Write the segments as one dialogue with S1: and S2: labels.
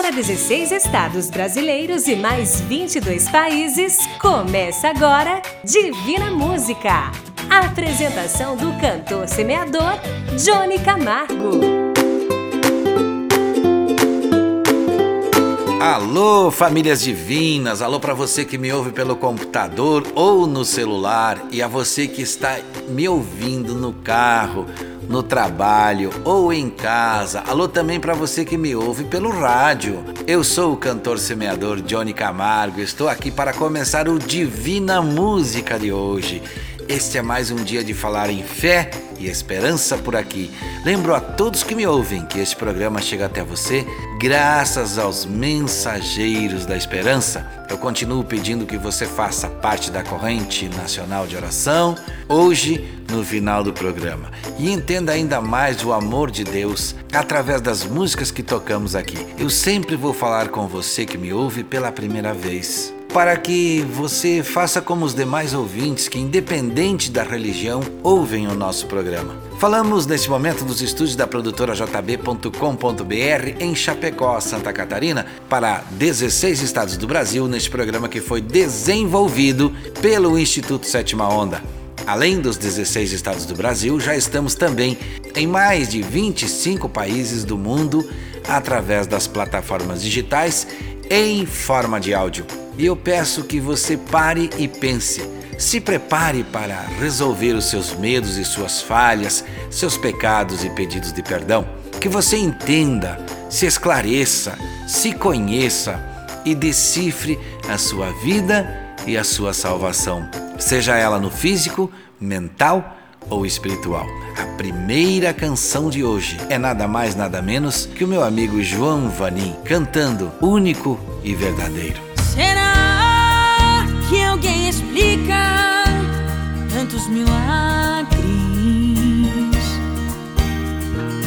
S1: Para 16 estados brasileiros e mais 22 países, começa agora Divina Música. A apresentação do cantor semeador Johnny Camargo.
S2: Alô, famílias divinas! Alô para você que me ouve pelo computador ou no celular e a você que está me ouvindo no carro, no trabalho ou em casa. Alô também para você que me ouve pelo rádio. Eu sou o cantor semeador Johnny Camargo. Estou aqui para começar o Divina Música de hoje. Este é mais um dia de falar em fé e esperança por aqui. Lembro a todos que me ouvem que este programa chega até você graças aos mensageiros da esperança. Eu continuo pedindo que você faça parte da corrente nacional de oração hoje no final do programa e entenda ainda mais o amor de Deus através das músicas que tocamos aqui. Eu sempre vou falar com você que me ouve pela primeira vez para que você faça como os demais ouvintes que, independente da religião, ouvem o nosso programa. Falamos neste momento dos estúdios da produtora JB.com.br em Chapecó, Santa Catarina, para 16 estados do Brasil, neste programa que foi desenvolvido pelo Instituto Sétima Onda. Além dos 16 estados do Brasil, já estamos também em mais de 25 países do mundo através das plataformas digitais em forma de áudio. E eu peço que você pare e pense. Se prepare para resolver os seus medos e suas falhas, seus pecados e pedidos de perdão. Que você entenda, se esclareça, se conheça e decifre a sua vida e a sua salvação, seja ela no físico, mental ou espiritual. A primeira canção de hoje é nada mais nada menos que o meu amigo João Vanim cantando Único e Verdadeiro.
S3: Milagres?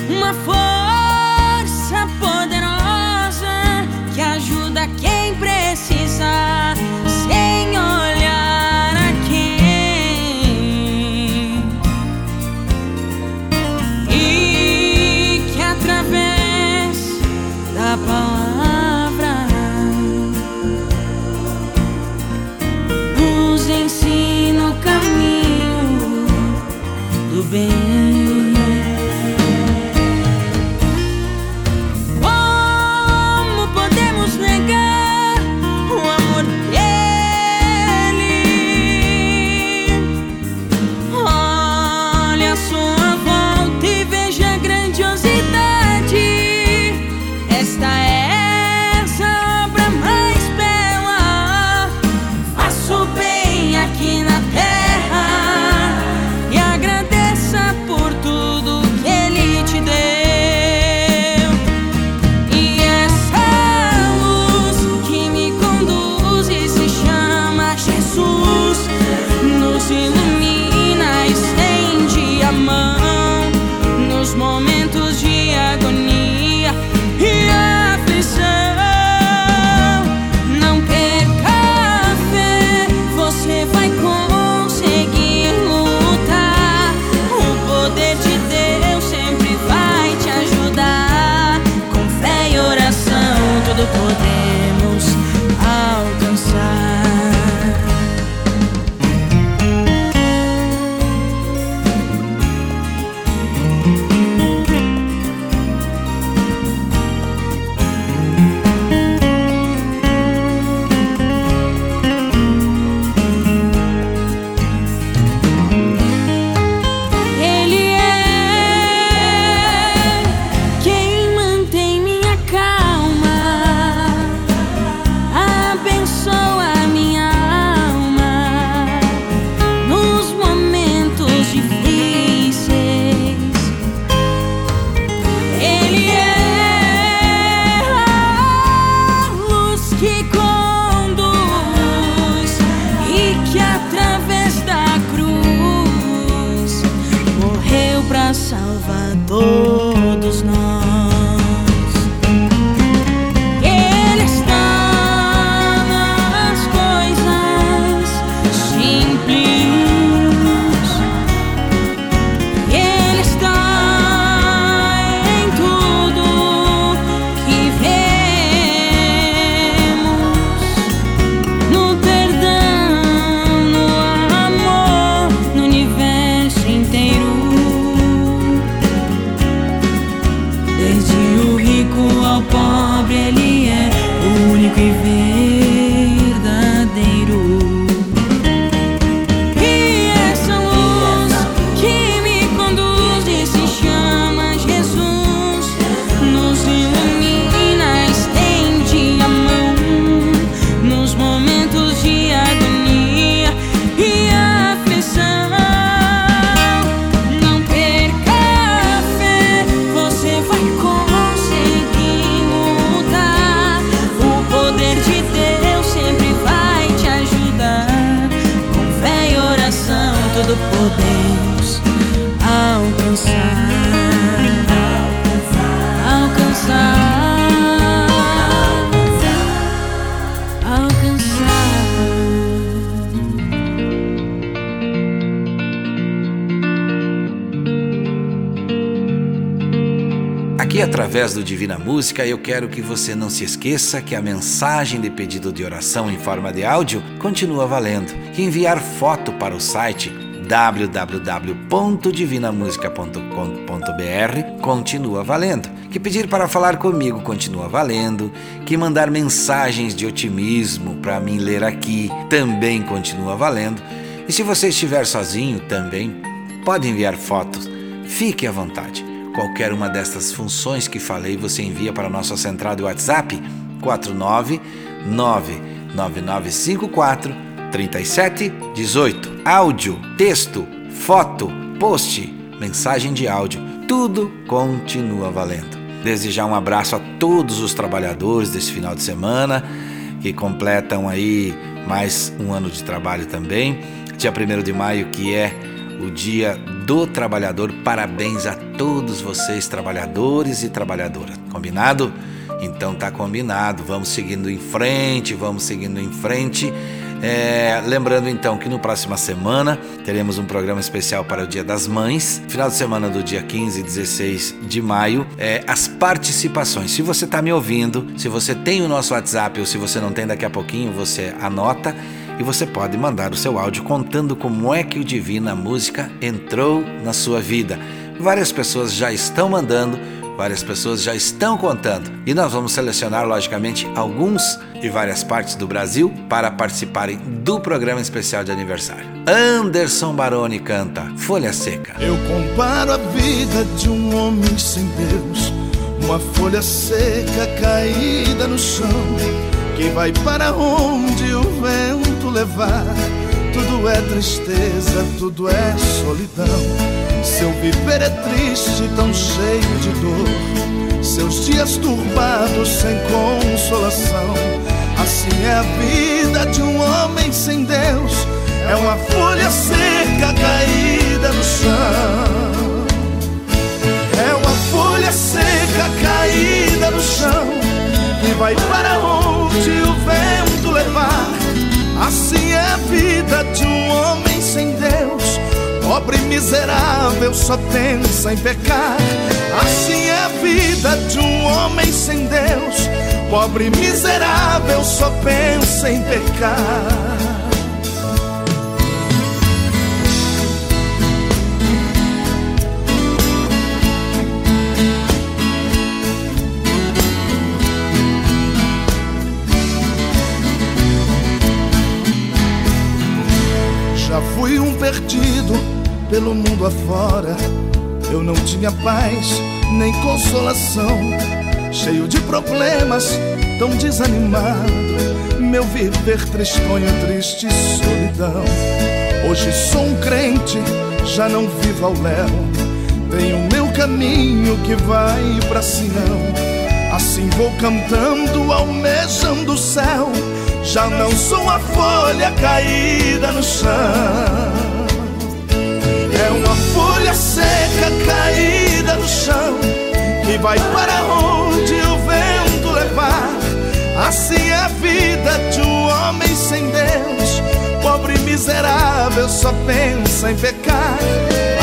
S3: Uma força
S2: viver. Do Divina Música, eu quero que você não se esqueça que a mensagem de pedido de oração em forma de áudio continua valendo. Que enviar foto para o site www.divinamusica.com.br continua valendo. Que pedir para falar comigo continua valendo. Que mandar mensagens de otimismo para mim ler aqui também continua valendo. E se você estiver sozinho também, pode enviar fotos. Fique à vontade. Qualquer uma destas funções que falei, você envia para a nossa central de WhatsApp 4999954 3718. Áudio, texto, foto, post, mensagem de áudio, tudo continua valendo. Desejar um abraço a todos os trabalhadores desse final de semana que completam aí mais um ano de trabalho também. Dia 1 de maio, que é o Dia do Trabalhador. Parabéns a todos vocês, trabalhadores e trabalhadoras. Combinado? Então tá combinado. Vamos seguindo em frente, vamos seguindo em frente. É, lembrando então que no próxima semana teremos um programa especial para o Dia das Mães, final de semana do dia 15 e 16 de maio. É, as participações. Se você está me ouvindo, se você tem o nosso WhatsApp ou se você não tem, daqui a pouquinho você anota e você pode mandar o seu áudio contando como é que o Divina Música entrou na sua vida. Várias pessoas já estão mandando, várias pessoas já estão contando e nós vamos selecionar, logicamente, alguns de várias partes do Brasil para participarem do programa especial de aniversário. Anderson Baroni canta Folha Seca.
S4: Eu comparo a vida de um homem sem Deus, uma folha seca caída no chão, que vai para onde o vento levar. Tudo é tristeza, tudo é solidão. Seu viver é triste, tão cheio de dor. Seus dias turbados, sem consolação. Assim é a vida de um homem sem Deus. É uma folha seca caída no chão. É uma folha seca caída no chão. Que vai para onde. Assim é a vida de um homem sem Deus. Pobre miserável só pensa em pecar. Assim é a vida de um homem sem Deus. Pobre miserável só pensa em pecar. Fui um perdido pelo mundo afora. Eu não tinha paz nem consolação. Cheio de problemas, tão desanimado. Meu viver tristonho, triste solidão. Hoje sou um crente, já não vivo ao léu. Tenho meu caminho que vai pra Sião. Assim vou cantando, almejando o céu. Já não sou a folha caída no chão. É uma folha seca caída no chão que vai para onde o vento levar. Assim é a vida de um homem sem Deus. Pobre miserável só pensa em pecar.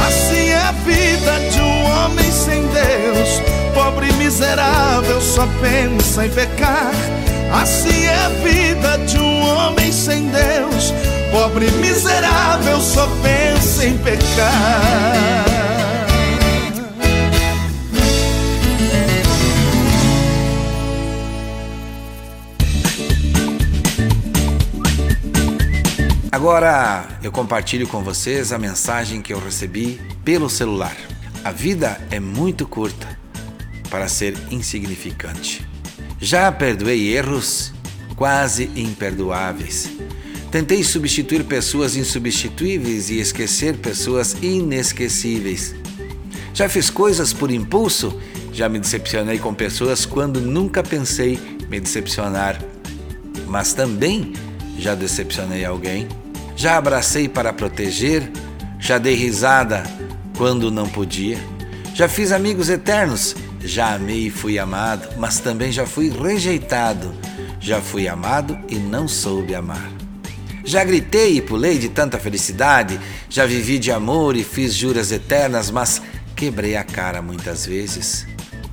S4: Assim é a vida de um homem sem Deus. Pobre miserável só pensa em pecar. Assim é a vida de um homem sem Deus. Pobre miserável só pensa em pecar.
S2: Agora eu compartilho com vocês a mensagem que eu recebi pelo celular. A vida é muito curta para ser insignificante. Já perdoei erros quase imperdoáveis. Tentei substituir pessoas insubstituíveis e esquecer pessoas inesquecíveis. Já fiz coisas por impulso, já me decepcionei com pessoas quando nunca pensei me decepcionar. Mas também já decepcionei alguém. Já abracei para proteger, já dei risada quando não podia. Já fiz amigos eternos, já amei e fui amado, mas também já fui rejeitado. Já fui amado e não soube amar. Já gritei e pulei de tanta felicidade, já vivi de amor e fiz juras eternas, mas quebrei a cara muitas vezes.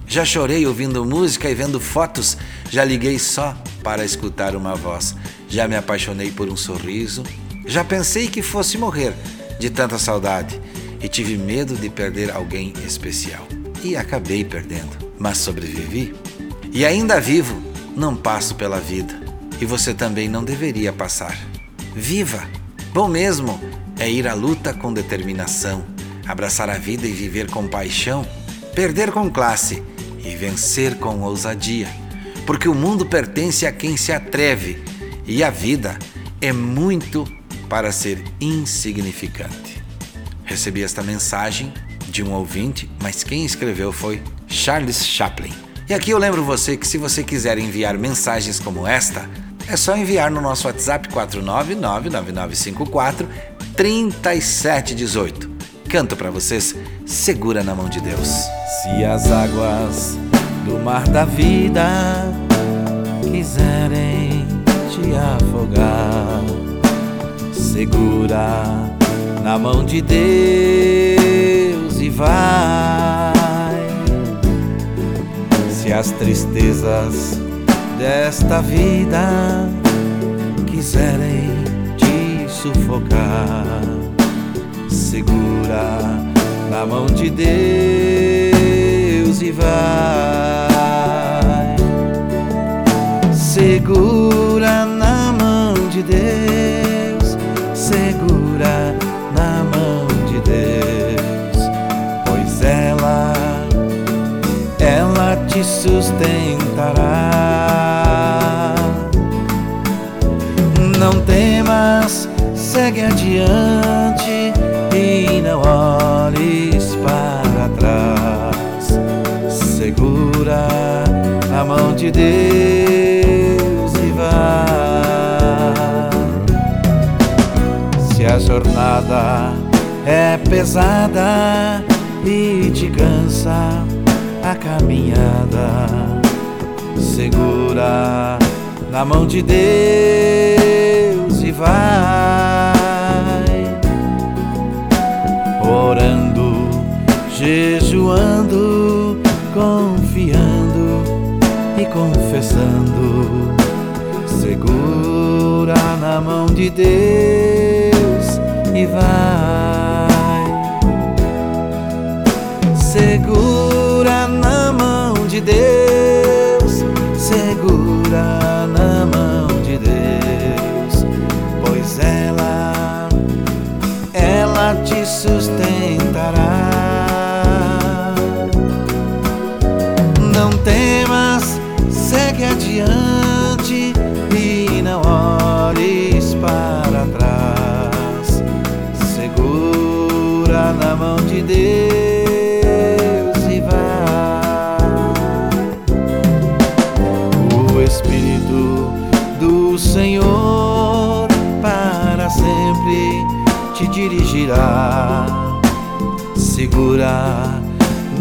S5: Já chorei ouvindo música e vendo fotos, já liguei só para escutar uma voz. Já me apaixonei por um sorriso, já pensei que fosse morrer de tanta saudade e tive medo de perder alguém especial. E acabei perdendo, mas sobrevivi. E ainda vivo, não passo pela vida. E você também não deveria passar. Viva! Bom mesmo é ir à luta com determinação, abraçar a vida e viver com paixão, perder com classe e vencer com ousadia, porque o mundo pertence a quem se atreve e a vida é muito para ser insignificante. Recebi esta mensagem de um ouvinte, mas quem escreveu foi Charles Chaplin. E aqui eu lembro você que se você quiser enviar mensagens como esta, é só enviar no nosso WhatsApp 4999954 3718. Canto para vocês, segura na mão de Deus.
S2: Se as águas do mar da vida quiserem te afogar, segura na mão de Deus e vai. Se as tristezas desta vida quiserem te sufocar, segura na mão de Deus e vai. Segura na te sustentará. Não temas, segue adiante e não olhes para trás. Segura na mão de Deus e vai. Se a jornada é pesada e te cansa a caminhada, segura na mão de Deus e vai orando, jejuando, confiando e confessando. Segura na mão de Deus e vai. Segura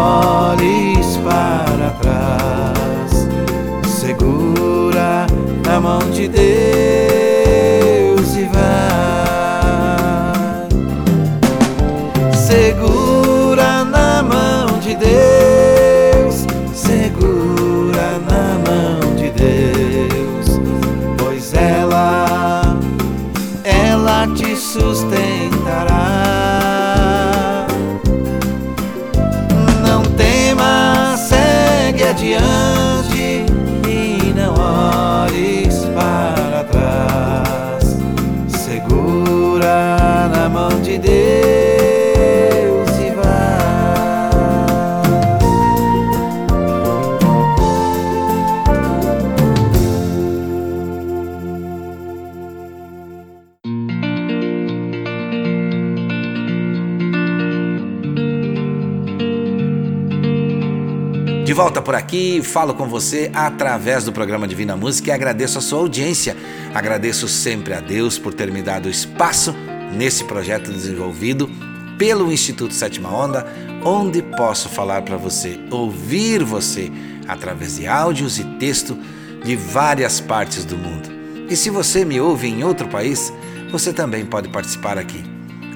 S2: olhes para trás. Segura na mão de Deus volta por aqui, falo com você através do programa Divina Música e agradeço a sua audiência. Agradeço sempre a Deus por ter me dado espaço nesse projeto desenvolvido pelo Instituto Sétima Onda, onde posso falar para você, ouvir você através de áudios e texto de várias partes do mundo. E se você me ouve em outro país, você também pode participar aqui.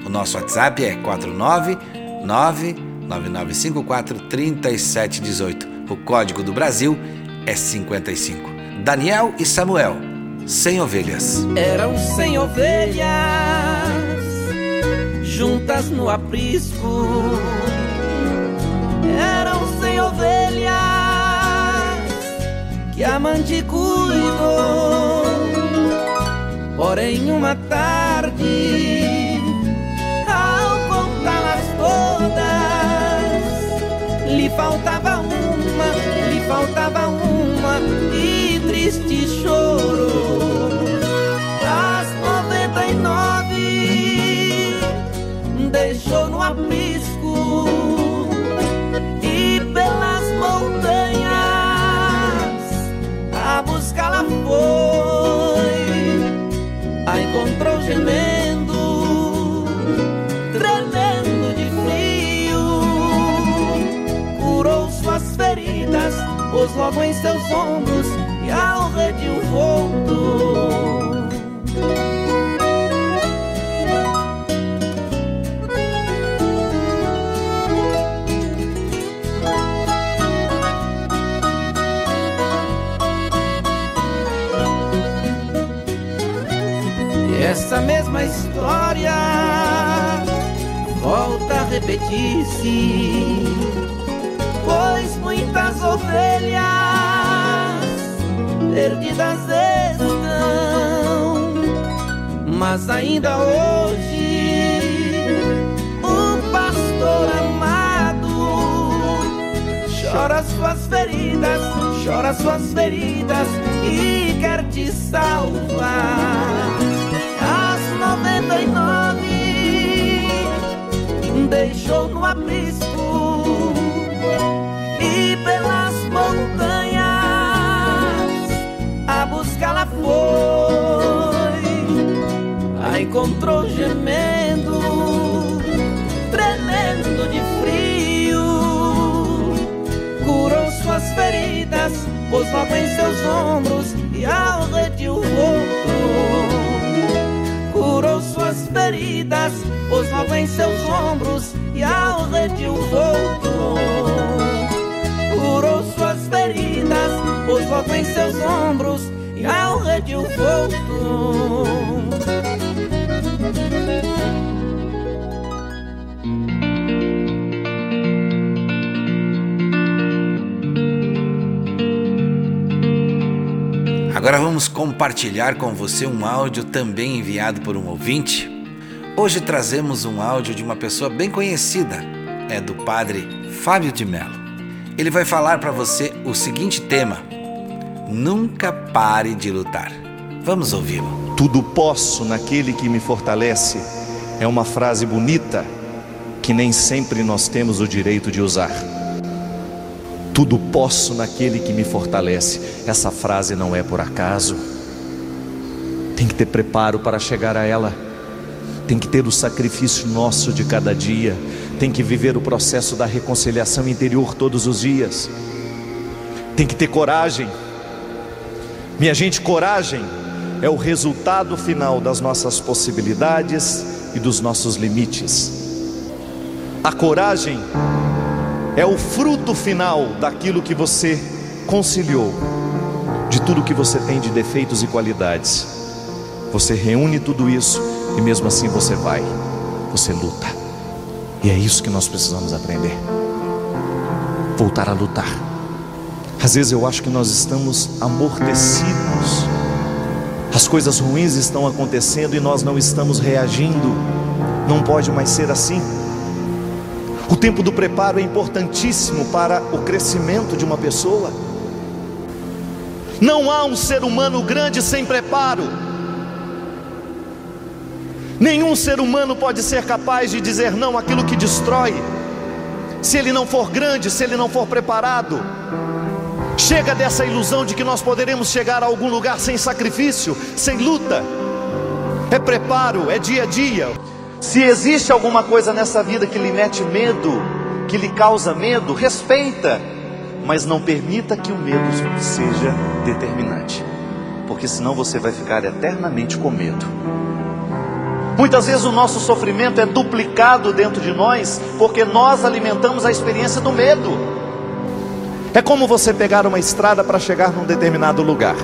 S2: O nosso WhatsApp é 49999543718. O código do Brasil é 55. Daniel e Samuel, sem ovelhas.
S6: Eram sem ovelhas, juntas no aprisco. Eram sem ovelhas que a mãe cuidou. Porém, uma tarde, ao contá-las todas, lhe faltava lhe faltava uma, e triste chorou. As noventa e nove deixou no aprisco logo em seus ombros e ao redil voltou. essa mesma história volta a repetir-se, ovelhas perdidas estão, mas ainda hoje o pastor amado chora suas feridas, chora suas feridas e quer te salvar. Noventa e nove deixou no aprisco e pelas foi, a encontrou gemendo, tremendo de frio, curou suas feridas, pôs logo em seus ombros e ao redil curou suas feridas, pôs logo em seus ombros e ao redil. Curou suas feridas, pôs logo em seus ombros ao redil voltou.
S2: Agora vamos compartilhar com você um áudio também enviado por um ouvinte. Hoje trazemos um áudio de uma pessoa bem conhecida, é do padre Fábio de Mello. Ele vai falar para você o seguinte tema: Nunca pare de lutar. Vamos ouvi-lo.
S7: Tudo posso naquele que me fortalece é uma frase bonita que nem sempre nós temos o direito de usar. Tudo posso naquele que me fortalece. Essa frase não é por acaso. Tem que ter preparo para chegar a ela. Tem que ter o sacrifício nosso de cada dia. Tem que viver o processo da reconciliação interior todos os dias. Tem que ter coragem. Minha gente, coragem é o resultado final das nossas possibilidades e dos nossos limites. A coragem é o fruto final daquilo que você conciliou, de tudo que você tem de defeitos e qualidades. Você reúne tudo isso e mesmo assim você vai, você luta. E é isso que nós precisamos aprender. Voltar a lutar. Às vezes eu acho que nós estamos amortecidos. As coisas ruins estão acontecendo e nós não estamos reagindo. Não pode mais ser assim. O tempo do preparo é importantíssimo para o crescimento de uma pessoa. Não há um ser humano grande sem preparo. Nenhum ser humano pode ser capaz de dizer não àquilo que destrói, se ele não for grande, se ele não for preparado. Chega dessa ilusão de que nós poderemos chegar a algum lugar sem sacrifício, sem luta. É preparo, é dia a dia. Se existe alguma coisa nessa vida que lhe mete medo, que lhe causa medo, respeita, mas não permita que o medo seja determinante, porque senão você vai ficar eternamente com medo. Muitas vezes o nosso sofrimento é duplicado dentro de nós, porque nós alimentamos a experiência do medo. É como você pegar uma estrada para chegar num determinado lugar.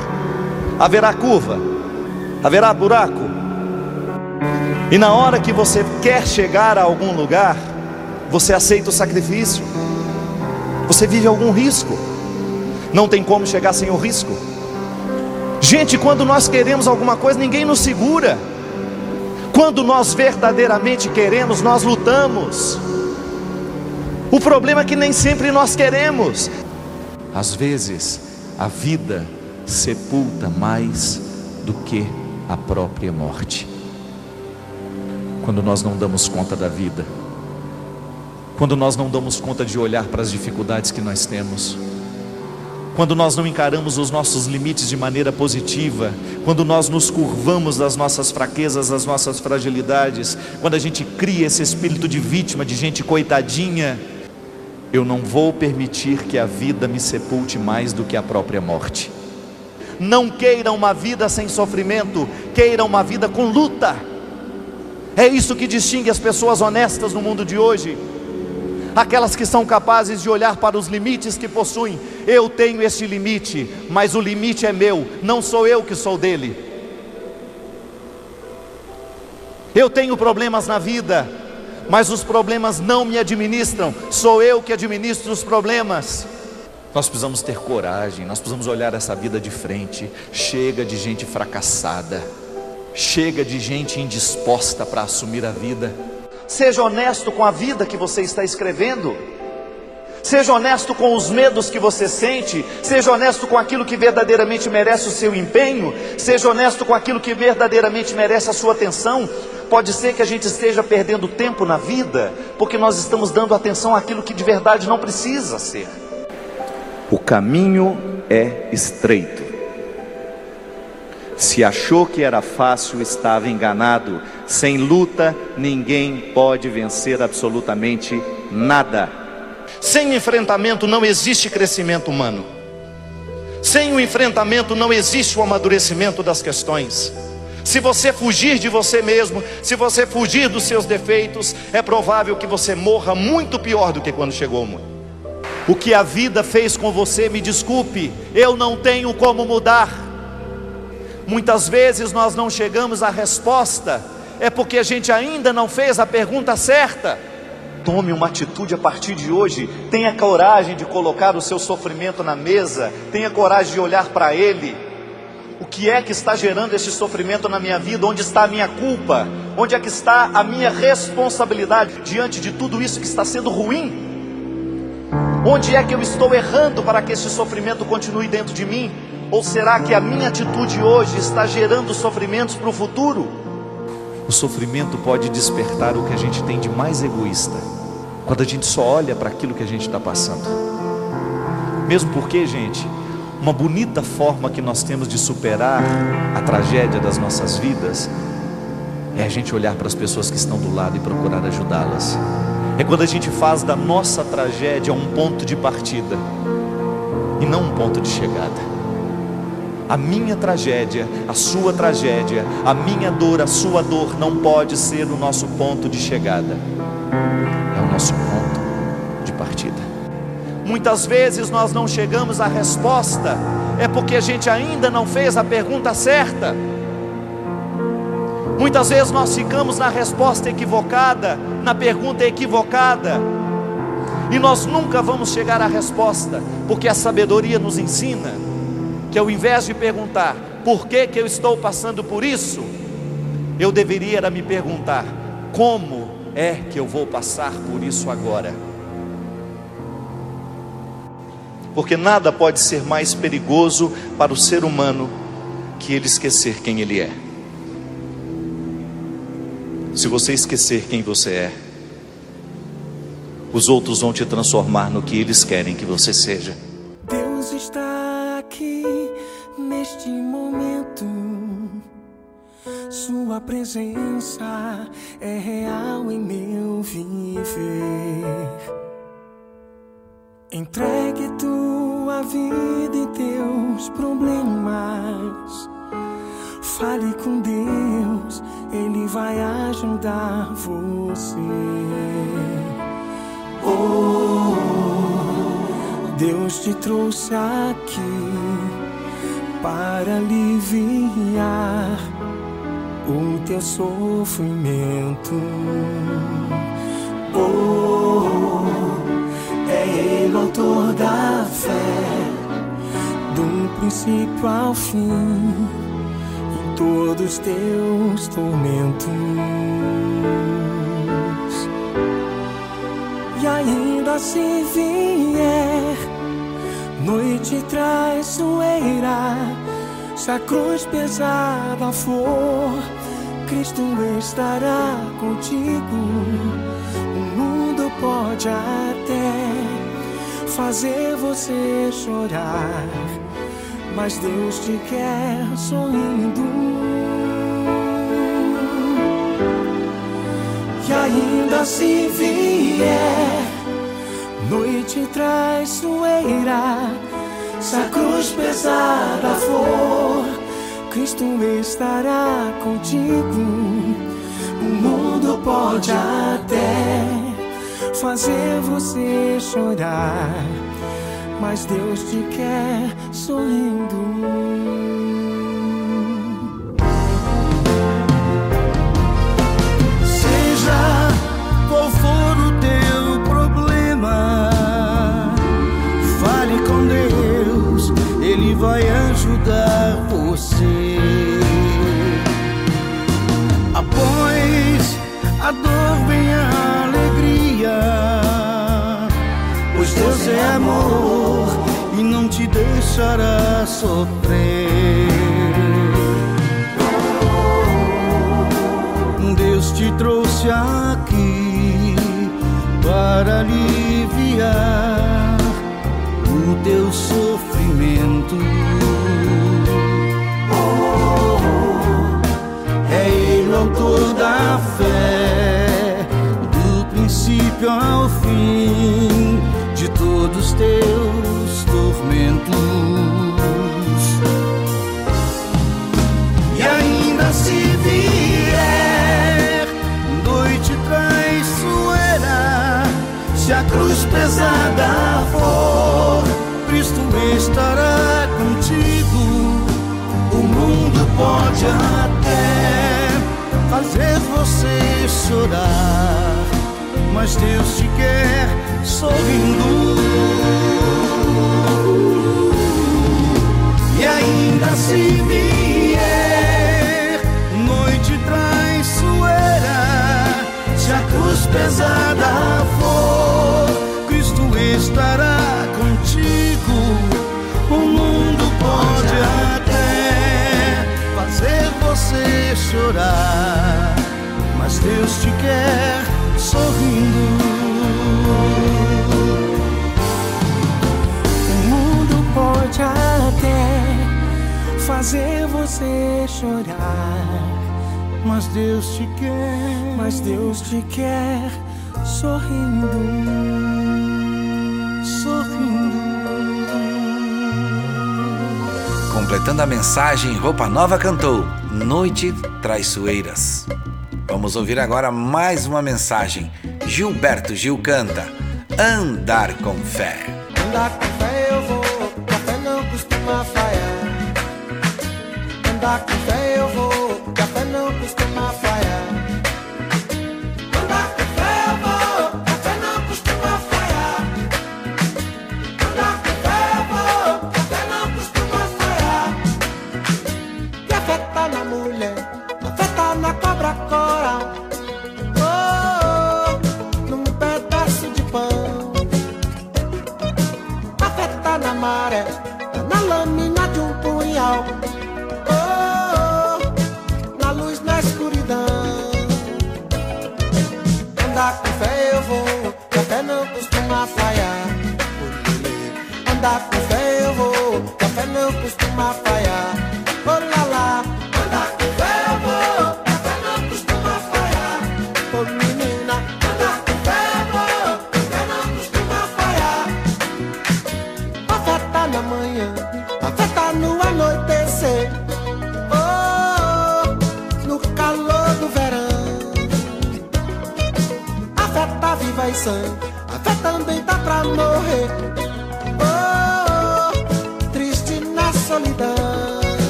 S7: Haverá curva, haverá buraco. E na hora que você quer chegar a algum lugar, você aceita o sacrifício. Você vive algum risco. Não tem como chegar sem o risco. Gente, quando nós queremos alguma coisa, ninguém nos segura. Quando nós verdadeiramente queremos, nós lutamos. O problema é que nem sempre nós queremos. Às vezes, a vida sepulta mais do que a própria morte. Quando nós não damos conta da vida, quando nós não damos conta de olhar para as dificuldades que nós temos, quando nós não encaramos os nossos limites de maneira positiva, quando nós nos curvamos das nossas fraquezas, das nossas fragilidades, quando a gente cria esse espírito de vítima, de gente coitadinha, eu não vou permitir que a vida me sepulte mais do que a própria morte. Não queira uma vida sem sofrimento, queira uma vida com luta. É isso que distingue as pessoas honestas no mundo de hoje aquelas que são capazes de olhar para os limites que possuem. Eu tenho este limite, mas o limite é meu, não sou eu que sou dele. Eu tenho problemas na vida, mas os problemas não me administram, sou eu que administro os problemas. Nós precisamos ter coragem, nós precisamos olhar essa vida de frente. Chega de gente fracassada, chega de gente indisposta para assumir a vida. Seja honesto com a vida que você está escrevendo. Seja honesto com os medos que você sente, seja honesto com aquilo que verdadeiramente merece o seu empenho, seja honesto com aquilo que verdadeiramente merece a sua atenção. Pode ser que a gente esteja perdendo tempo na vida, porque nós estamos dando atenção àquilo que de verdade não precisa ser. O caminho é estreito. Se achou que era fácil, estava enganado. Sem luta, ninguém pode vencer absolutamente nada. Sem enfrentamento não existe crescimento humano. Sem o enfrentamento não existe o amadurecimento das questões. Se você fugir de você mesmo, se você fugir dos seus defeitos, é provável que você morra muito pior do que quando chegou ao mundo. O que a vida fez com você, me desculpe, eu não tenho como mudar. Muitas vezes nós não chegamos à resposta, é porque a gente ainda não fez a pergunta certa. Tome uma atitude a partir de hoje. Tenha coragem de colocar o seu sofrimento na mesa. Tenha coragem de olhar para ele. Que é que está gerando esse sofrimento na minha vida? Onde está a minha culpa? Onde é que está a minha responsabilidade diante de tudo isso que está sendo ruim? Onde é que eu estou errando para que esse sofrimento continue dentro de mim? Ou será que a minha atitude hoje está gerando sofrimentos para o futuro? O sofrimento pode despertar o que a gente tem de mais egoísta, quando a gente só olha para aquilo que a gente está passando. Mesmo porque, gente, uma bonita forma que nós temos de superar a tragédia das nossas vidas é a gente olhar para as pessoas que estão do lado e procurar ajudá-las. É quando a gente faz da nossa tragédia um ponto de partida e não um ponto de chegada. A minha tragédia, a sua tragédia, a minha dor, a sua dor não pode ser o nosso ponto de chegada, é o nosso ponto de partida. Muitas vezes nós não chegamos à resposta, é porque a gente ainda não fez a pergunta certa. Muitas vezes nós ficamos na resposta equivocada, na pergunta equivocada, e nós nunca vamos chegar à resposta, porque a sabedoria nos ensina que ao invés de perguntar por que, que eu estou passando por isso, eu deveria me perguntar como é que eu vou passar por isso agora. Porque nada pode ser mais perigoso para o ser humano que ele esquecer quem ele é. Se você esquecer quem você é, os outros vão te transformar no que eles querem que você seja.
S8: Deus está aqui neste momento. Sua presença é real em meu viver. Entregue tua vida e teus problemas. Fale com Deus, Ele vai ajudar você. Oh, Deus te trouxe aqui para aliviar o teu sofrimento. Oh, autor da fé, do princípio ao fim, em todos teus tormentos. E ainda se vier noite traiçoeira, se a cruz pesada for, Cristo estará contigo. O mundo pode até fazer você chorar, mas Deus te quer sorrindo. E ainda se vier noite traiçoeira, se a cruz pesada for, Cristo estará contigo. O mundo pode até fazer você chorar, mas Deus te quer sorrindo.
S9: Pois Deus é amor e não te deixará sofrer. Deus te trouxe aqui para aliviar o teu sofrimento. É Ele autor da fé, do princípio ao fim todos os teus tormentos. E ainda se vier noite traiçoeira, se a cruz pesada for, Cristo estará contigo. O mundo pode até fazer você chorar, mas Deus te quer sorrindo. E ainda se vier noite traiçoeira, se a cruz pesada for, Cristo estará contigo. O mundo pode até fazer você chorar, mas Deus te quer sorrindo.
S8: O mundo pode até fazer você chorar,
S9: Mas Deus te quer,
S8: mas Deus te quer sorrindo, sorrindo.
S2: Completando a mensagem, Roupa Nova cantou Noite Traiçoeiras. Vamos ouvir agora mais uma mensagem. Gilberto Gil canta Andar com Fé.
S10: Andar com fé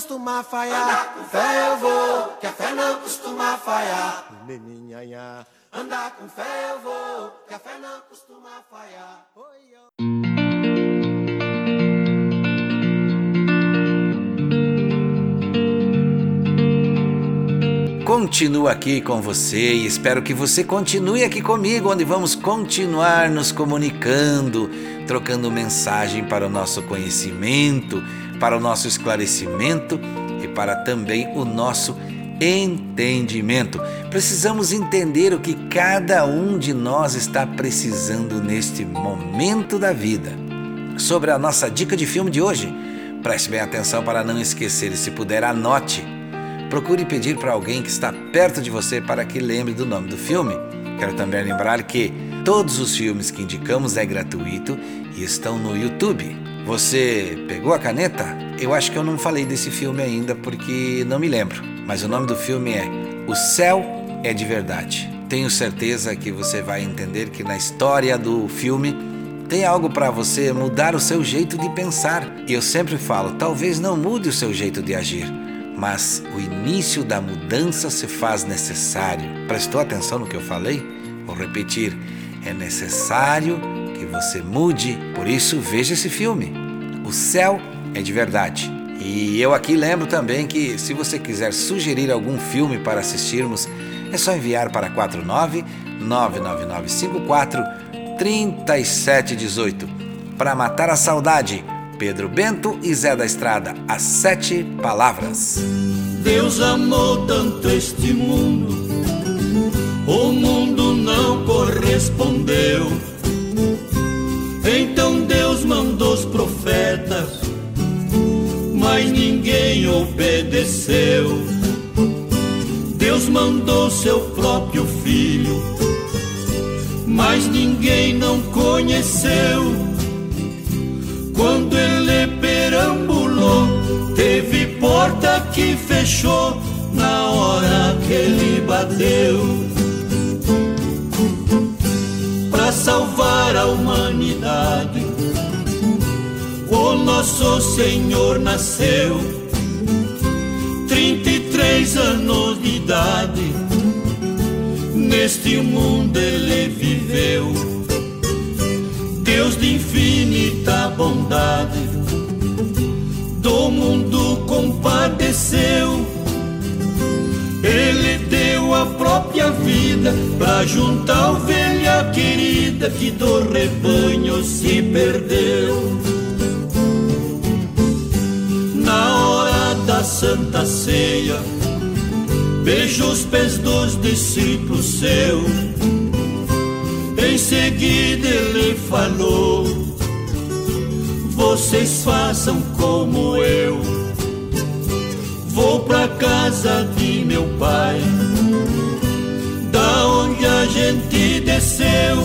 S10: costuma falhar. Com fé eu vou, que a fé não costuma falhar. Andar com fé eu vou, que a fé não costuma falhar.
S6: Oi, oi.
S2: Continuo aqui com você e espero que você continue aqui comigo, onde vamos continuar nos comunicando, trocando mensagem para o nosso conhecimento, para o nosso esclarecimento e para também o nosso entendimento. Precisamos entender o que cada um de nós está precisando neste momento da vida. Sobre a nossa dica de filme de hoje, preste bem atenção para não esquecer e, se puder, anote. Procure pedir para alguém que está perto de você para que lembre do nome do filme. Quero também lembrar que todos os filmes que indicamos é gratuito e estão no YouTube. Você pegou a caneta? Eu acho que eu não falei desse filme ainda porque não me lembro, mas o nome do filme é O Céu é de Verdade. Tenho certeza que você vai entender que na história do filme tem algo para você mudar o seu jeito de pensar. E eu sempre falo, talvez não mude o seu jeito de agir, mas o início da mudança se faz necessário. Prestou atenção no que eu falei? Vou repetir: é necessário que você mude. Por isso, veja esse filme. O céu é de verdade. E eu aqui lembro também que, se você quiser sugerir algum filme para assistirmos, é só enviar para 49 99954 3718. Para matar a saudade, Pedro Bento e Zé da Estrada, as sete palavras.
S11: Deus amou tanto este mundo, o mundo não correspondeu. Então Deus mandou os profetas, mas ninguém obedeceu. Deus mandou seu próprio filho, mas ninguém não conheceu. Quando ele perambulou, teve porta que fechou na hora que ele bateu. Salvar a humanidade, o nosso Senhor nasceu. 33 anos de idade, neste mundo ele viveu. Deus de infinita bondade, do mundo compadeceu. Ele própria vida pra juntar ovelha querida que do rebanho se perdeu. Na hora da santa ceia, beijo os pés dos discípulos seus. Em seguida ele falou: Vocês façam como eu. Vou pra casa de meu.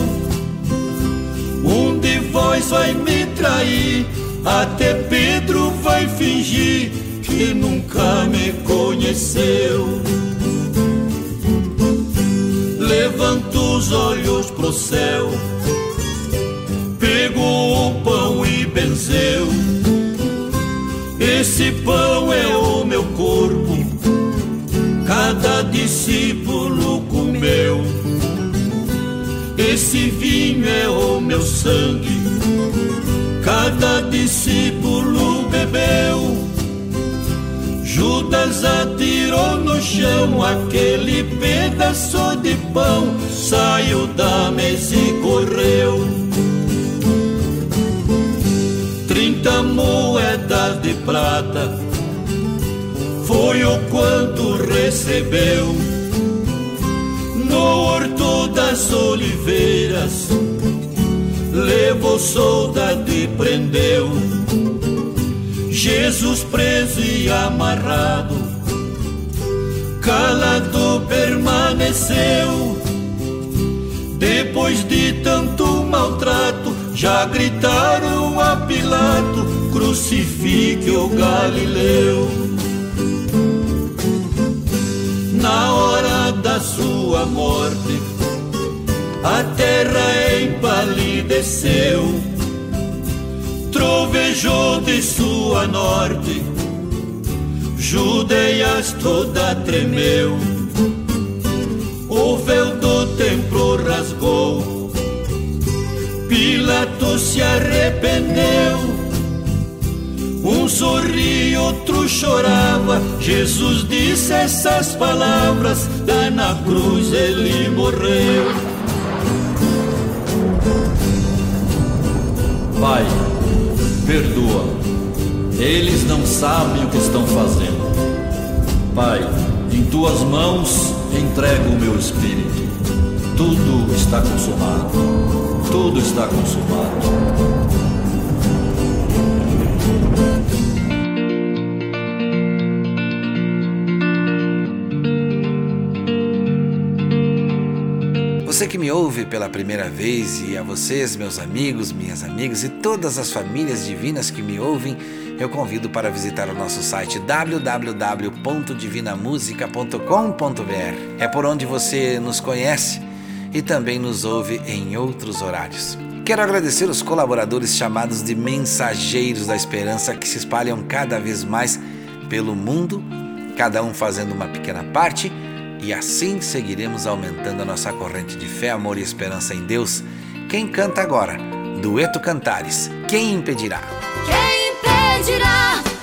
S11: Um de vós vai me trair, até Pedro vai fingir que nunca me conheceu. Levanto os olhos pro céu, pegou o pão e benzeu. Esse pão é o meu corpo, cada discípulo Esse vinho é o meu sangue, cada discípulo bebeu. Judas atirou no chão aquele pedaço de pão, saiu da mesa e correu. Trinta moedas de prata foi o quanto recebeu no horto das oliveiras. Levou soldado e prendeu Jesus preso e amarrado, calado permaneceu. Depois de tanto maltrato, já gritaram a Pilato: crucifique o Galileu. Na hora da sua morte, a terra empalideceu trovejou de sua norte, Judeias toda tremeu, o véu do templo rasgou, Pilatos se arrependeu. Um sorria, outro chorava. Jesus disse essas palavras, lá na cruz ele morreu.
S12: Pai perdoa. Eles não sabem o que estão fazendo. Pai, em tuas mãos entrego o meu espírito. Tudo está consumado. Tudo está consumado.
S2: Você que me ouve pela primeira vez e a vocês, meus amigos, minhas amigas e todas as famílias divinas que me ouvem, eu convido para visitar o nosso site www.divinamusica.com.br. É por onde você nos conhece e também nos ouve em outros horários. Quero agradecer os colaboradores chamados de Mensageiros da Esperança que se espalham cada vez mais pelo mundo, cada um fazendo uma pequena parte e assim seguiremos aumentando a nossa corrente de fé, amor e esperança em Deus. Quem canta agora? Dueto Cantares. Quem impedirá?
S13: Quem impedirá?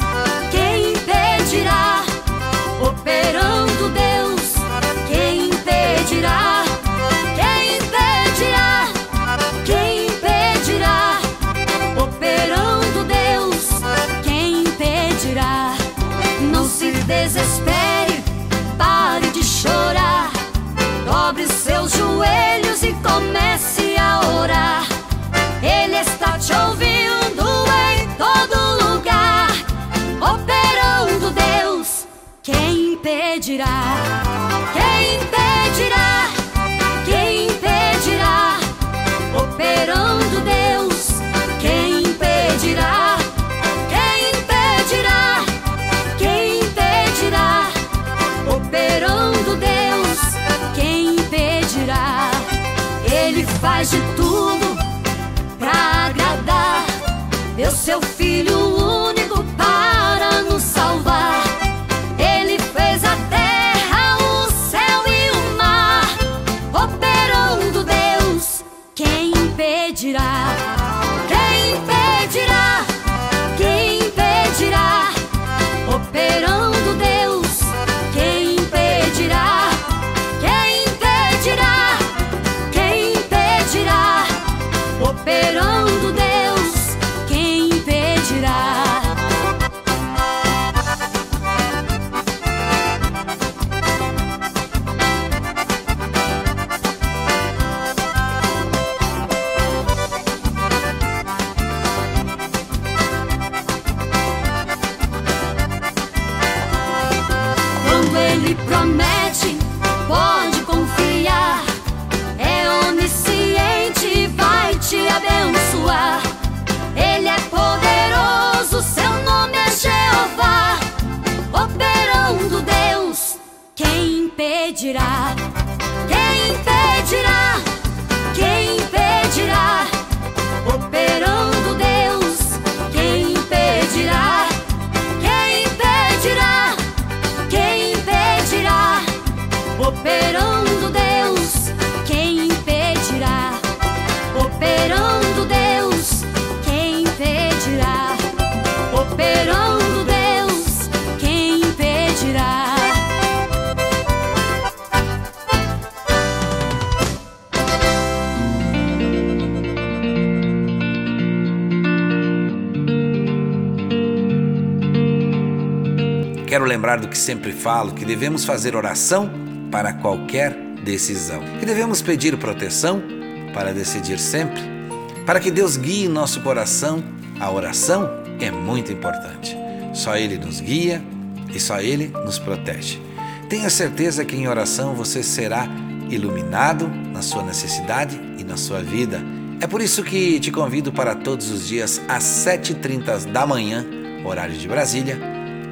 S13: Impedirá? Quem
S2: lembrar do que sempre falo, que devemos fazer oração para qualquer decisão. Que devemos pedir proteção para decidir sempre. Para que Deus guie nosso coração, a oração é muito importante. Só Ele nos guia e só Ele nos protege. Tenha certeza que em oração você será iluminado na sua necessidade e na sua vida. É por isso que te convido para todos os dias às 7h30 da manhã, horário de Brasília.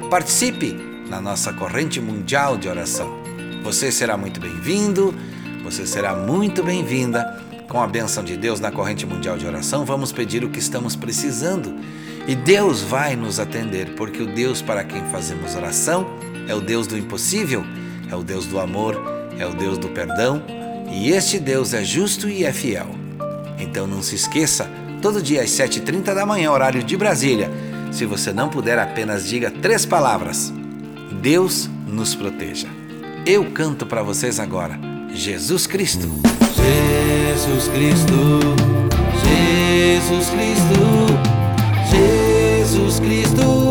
S2: Participe na nossa corrente mundial de oração. Você será muito bem-vindo, você será muito bem-vinda. Com a bênção de Deus na corrente mundial de oração, vamos pedir o que estamos precisando e Deus vai nos atender, porque o Deus para quem fazemos oração é o Deus do impossível, é o Deus do amor, é o Deus do perdão e este Deus é justo e é fiel. Então não se esqueça, todo dia às 7h30 da manhã, horário de Brasília. Se você não puder, apenas diga três palavras: Deus nos proteja. Eu canto para vocês agora. Jesus Cristo.
S11: Jesus Cristo, Jesus Cristo, Jesus Cristo,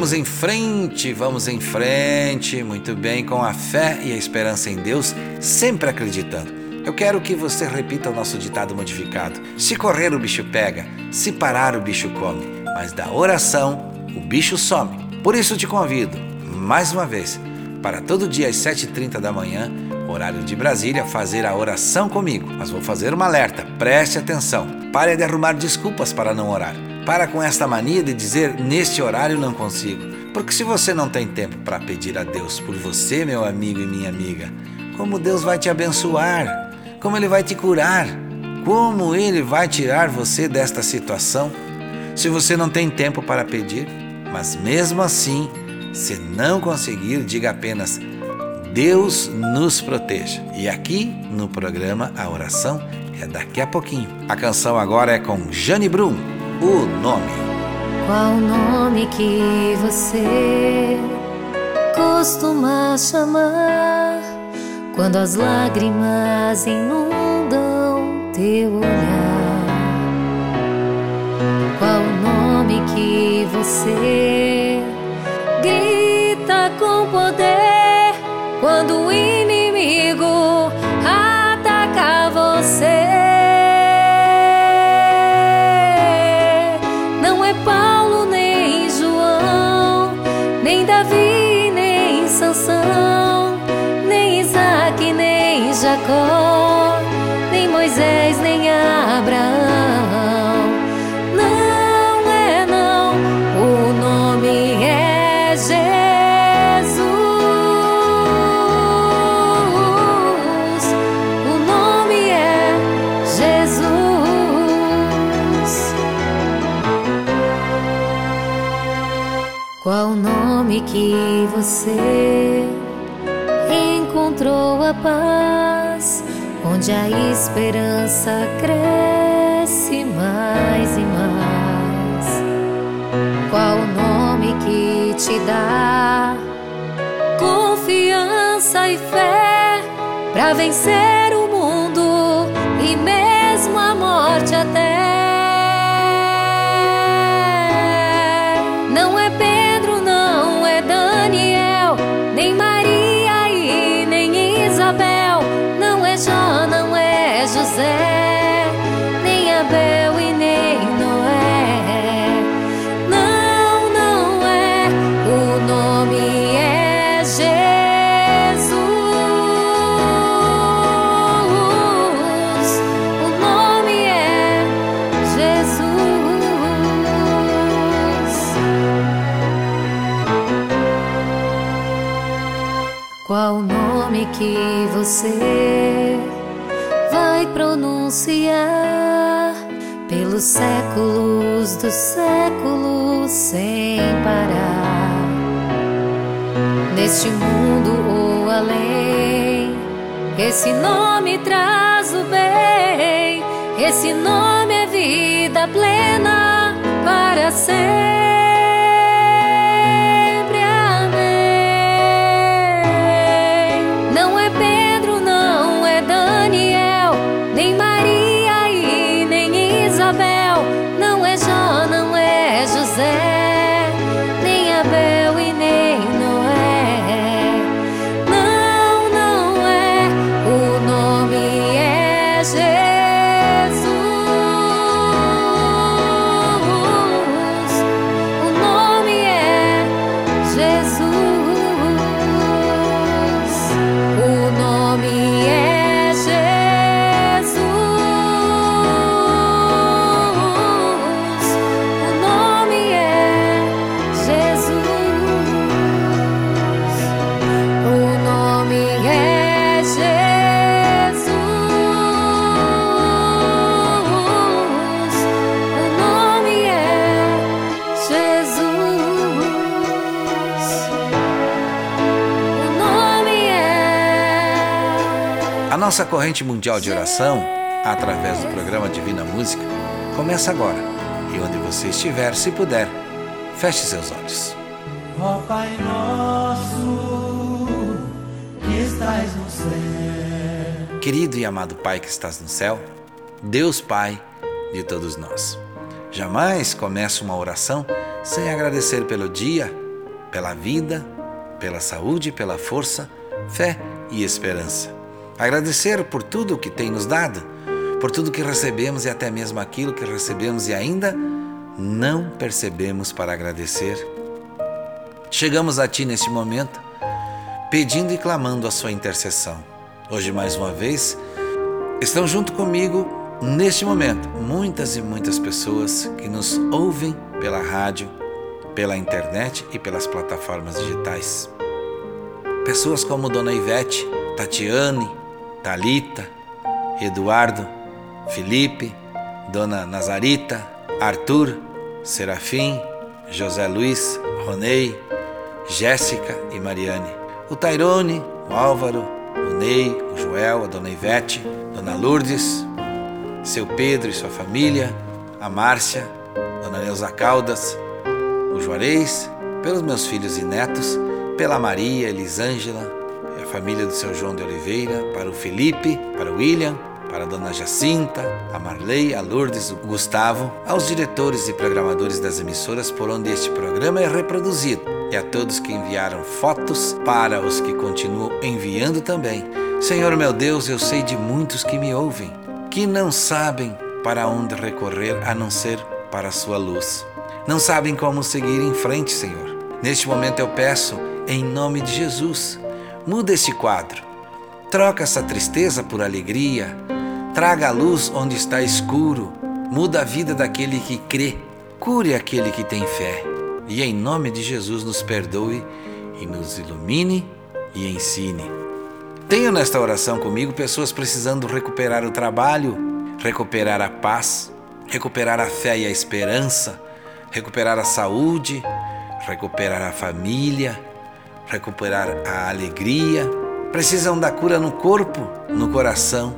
S2: Vamos em frente, vamos em frente, muito bem, com a fé e a esperança em Deus, sempre acreditando. Eu quero que você repita o nosso ditado modificado: se correr, o bicho pega, se parar, o bicho come, mas da oração, o bicho some. Por isso te convido, mais uma vez, para todo dia às 7h30 da manhã, horário de Brasília, fazer a oração comigo. Mas vou fazer uma alerta, preste atenção. Pare de arrumar desculpas para não orar. Para com esta mania de dizer neste horário não consigo. Porque se você não tem tempo para pedir a Deus por você, meu amigo e minha amiga, como Deus vai te abençoar? Como Ele vai te curar? Como Ele vai tirar você desta situação? Se você não tem tempo para pedir, mas mesmo assim, se não conseguir, diga apenas: Deus nos proteja. E aqui no programa a oração é daqui a pouquinho. A canção agora é com Jane Brum, o nome.
S14: Qual o nome que você costuma chamar quando as lágrimas inundam teu olhar? Qual o nome que você grita com poder quando esperança cresce mais e mais? Qual o nome que te dá confiança e fé para vencer o mundo e mesmo a morte até? Pelos séculos dos séculos sem parar? Neste mundo ou além, esse nome traz o bem, esse nome é vida plena para sempre.
S2: Nossa corrente mundial de oração, através do programa Divina Música, começa agora. E onde você estiver, se puder, feche seus olhos.
S11: Ó Pai nosso, que estás no céu.
S2: Querido e amado Pai que estás no céu, Deus Pai de todos nós. Jamais começo uma oração sem agradecer pelo dia, pela vida, pela saúde, pela força, fé e esperança. Agradecer por tudo que tem nos dado, por tudo que recebemos e até mesmo aquilo que recebemos e ainda não percebemos para agradecer. Chegamos a Ti neste momento, pedindo e clamando a Sua intercessão. Hoje, mais uma vez, estão junto comigo neste momento muitas e muitas pessoas que nos ouvem pela rádio, pela internet e pelas plataformas digitais. Pessoas como Dona Ivete, Tatiane, Talita, Eduardo, Felipe, Dona Nazarita, Arthur, Serafim, José Luiz, Ronei, Jéssica e Mariane. O Tairone, o Álvaro, o Ney, o Joel, a Dona Ivete, Dona Lourdes, seu Pedro e sua família, a Márcia, Dona Neuza Caldas, o Juarez, pelos meus filhos e netos, pela Maria, Elisângela família do seu João de Oliveira, para o Felipe, para o William, para a dona Jacinta, a Marley, a Lourdes, o Gustavo, aos diretores e programadores das emissoras por onde este programa é reproduzido e a todos que enviaram fotos, para os que continuam enviando também. Senhor meu Deus, eu sei de muitos que me ouvem, que não sabem para onde recorrer a não ser para a sua luz. Não sabem como seguir em frente, Senhor. Neste momento eu peço, em nome de Jesus, muda este quadro. Troca essa tristeza por alegria. Traga a luz onde está escuro. Muda a vida daquele que crê. Cure aquele que tem fé. E em nome de Jesus nos perdoe e nos ilumine e ensine. Tenho nesta oração comigo pessoas precisando recuperar o trabalho, recuperar a paz, recuperar a fé e a esperança, recuperar a saúde, recuperar a família, recuperar a alegria. Precisam da cura no corpo, no coração.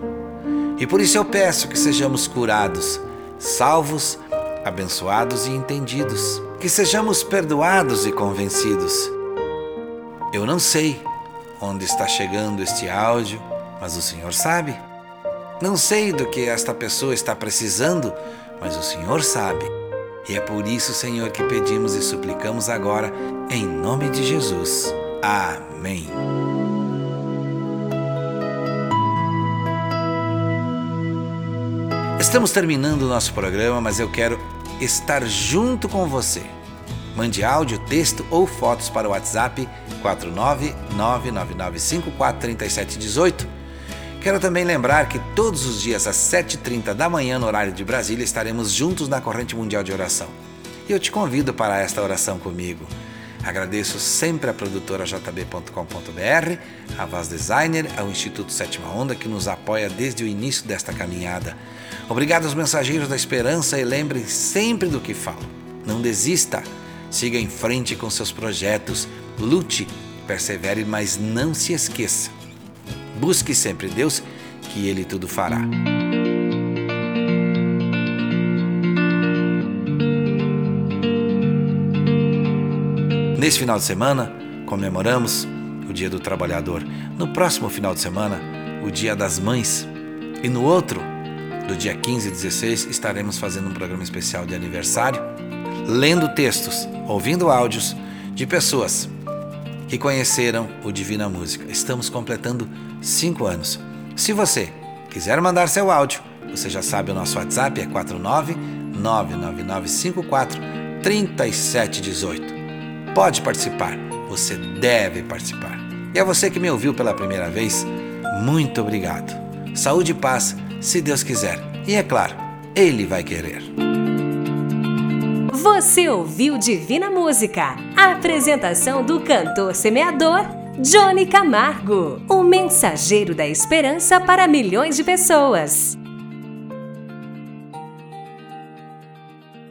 S2: E por isso eu peço que sejamos curados, salvos, abençoados e entendidos. Que sejamos perdoados e convencidos. Eu não sei onde está chegando este áudio, mas o Senhor sabe. Não sei do que esta pessoa está precisando, mas o Senhor sabe. E é por isso, Senhor, que pedimos e suplicamos agora, em nome de Jesus. Amém. Estamos terminando o nosso programa, mas eu quero estar junto com você. Mande áudio, texto ou fotos para o WhatsApp 49999543718. Quero também lembrar que todos os dias às 7h30 da manhã, no horário de Brasília, estaremos juntos na Corrente Mundial de Oração. E eu te convido para esta oração comigo. Agradeço sempre a produtora jb.com.br, a Vaz Designer, ao Instituto Sétima Onda que nos apoia desde o início desta caminhada. Obrigado aos mensageiros da esperança e lembrem sempre do que falo. Não desista, siga em frente com seus projetos, lute, persevere, mas não se esqueça. Busque sempre Deus, que Ele tudo fará. Neste final de semana, comemoramos o Dia do Trabalhador. No próximo final de semana, o Dia das Mães. E no outro, do dia 15 e 16, estaremos fazendo um programa especial de aniversário, lendo textos, ouvindo áudios de pessoas que conheceram o Divina Música. Estamos completando cinco anos. Se você quiser mandar seu áudio, você já sabe, o nosso WhatsApp é 49 99954 3718. Pode participar, você deve participar. E a você que me ouviu pela primeira vez, muito obrigado. Saúde e paz, se Deus quiser. E é claro, Ele vai querer.
S1: Você ouviu Divina Música, a apresentação do cantor semeador Johnny Camargo, o mensageiro da esperança para milhões de pessoas.